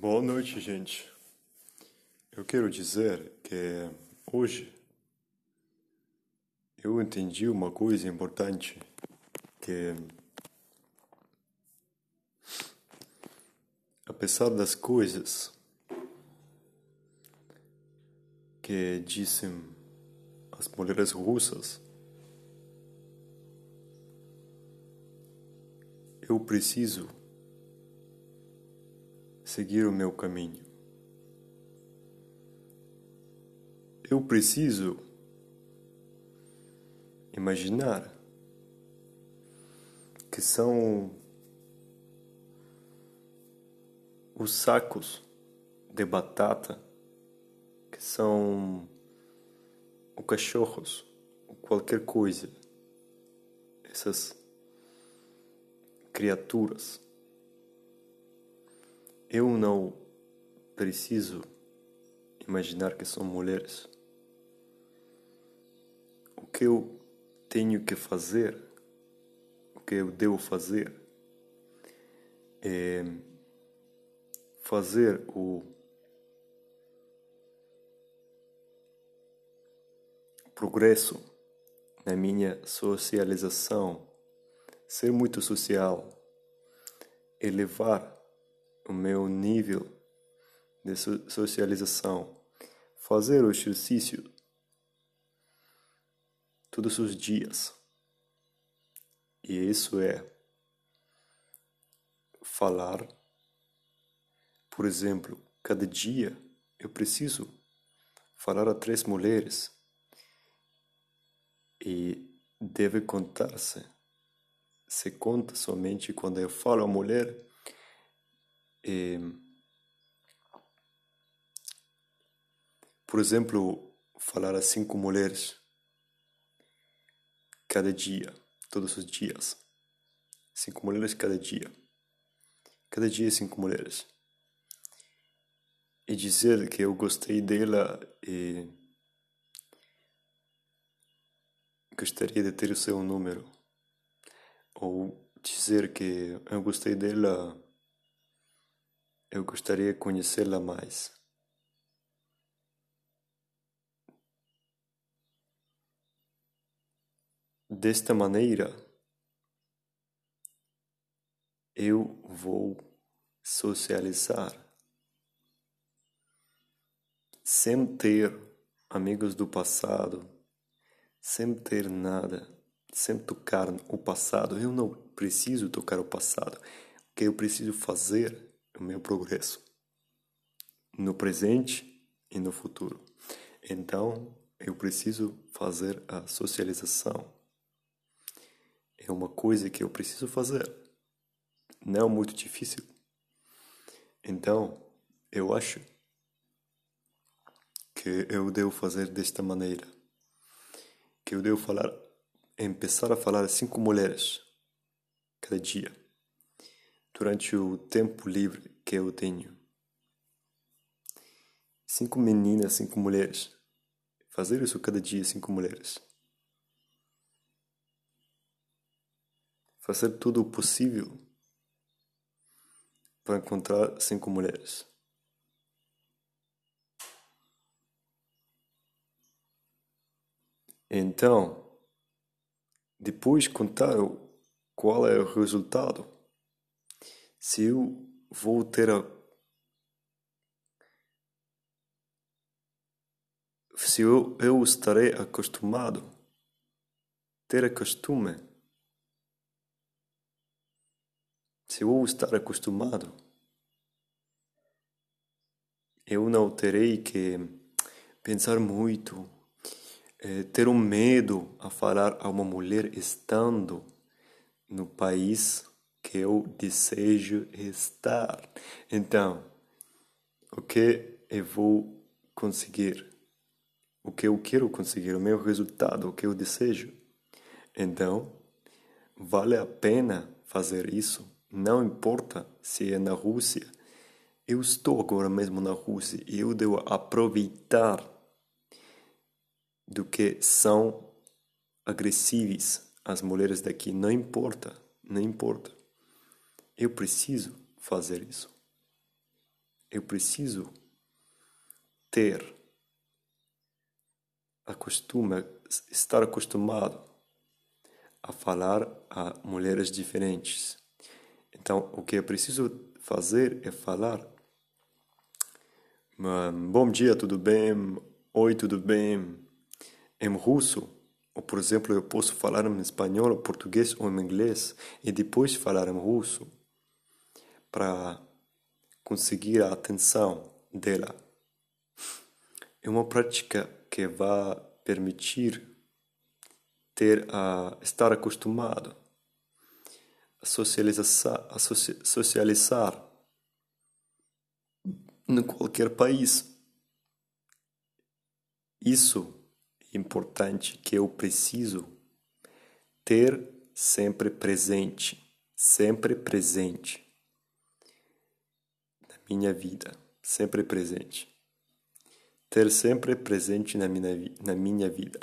Boa noite, gente. Eu quero dizer que hoje eu entendi uma coisa importante que apesar das coisas que dizem as mulheres russas, eu preciso seguir o meu caminho. Eu preciso imaginar que são os sacos de batata, que são os cachorros, ou qualquer coisa, essas criaturas eu não preciso imaginar que são mulheres. O que eu tenho que fazer, o que eu devo fazer, é fazer o progresso na minha socialização, ser muito social, elevar o meu nível de socialização, fazer o exercício todos os dias. E isso é falar, por exemplo, cada dia eu preciso falar a três mulheres e deve contar-se. Se conta somente quando eu falo a mulher e, por exemplo, falar a cinco mulheres cada dia, todos os dias. Cinco mulheres cada dia. Cada dia cinco mulheres. E dizer que eu gostei dela e gostaria de ter o seu número. Ou dizer que eu gostei dela eu gostaria de conhecê-la mais. Desta maneira, eu vou socializar sem ter amigos do passado, sem ter nada, sem tocar o passado. Eu não preciso tocar o passado. O que eu preciso fazer o meu progresso no presente e no futuro. Então, eu preciso fazer a socialização. É uma coisa que eu preciso fazer. Não é muito difícil. Então, eu acho que eu devo fazer desta maneira. Que eu devo falar, começar a falar cinco mulheres cada dia durante o tempo livre que eu tenho. Cinco meninas, cinco mulheres. Fazer isso cada dia, cinco mulheres. Fazer tudo o possível para encontrar cinco mulheres. Então, depois contar qual é o resultado se eu vou ter a se eu, eu estarei acostumado ter a costume se eu estar acostumado eu não terei que pensar muito eh, ter um medo a falar a uma mulher estando no país que eu desejo estar. Então, o que eu vou conseguir? O que eu quero conseguir? O meu resultado? O que eu desejo? Então, vale a pena fazer isso. Não importa se é na Rússia. Eu estou agora mesmo na Rússia e eu devo aproveitar do que são agressivas as mulheres daqui. Não importa, não importa. Eu preciso fazer isso. eu preciso ter acostuma estar acostumado a falar a mulheres diferentes. Então, o que eu preciso fazer é falar bom dia, tudo bem? Oi, tudo bem? Em russo, ou por exemplo, eu posso falar em espanhol, português ou em inglês e depois falar em russo para conseguir a atenção dela. É uma prática que vai permitir ter a estar acostumado a socializar, a socializar em qualquer país. Isso é importante que eu preciso ter sempre presente, sempre presente minha vida, sempre presente. Ter sempre presente na minha, na minha vida.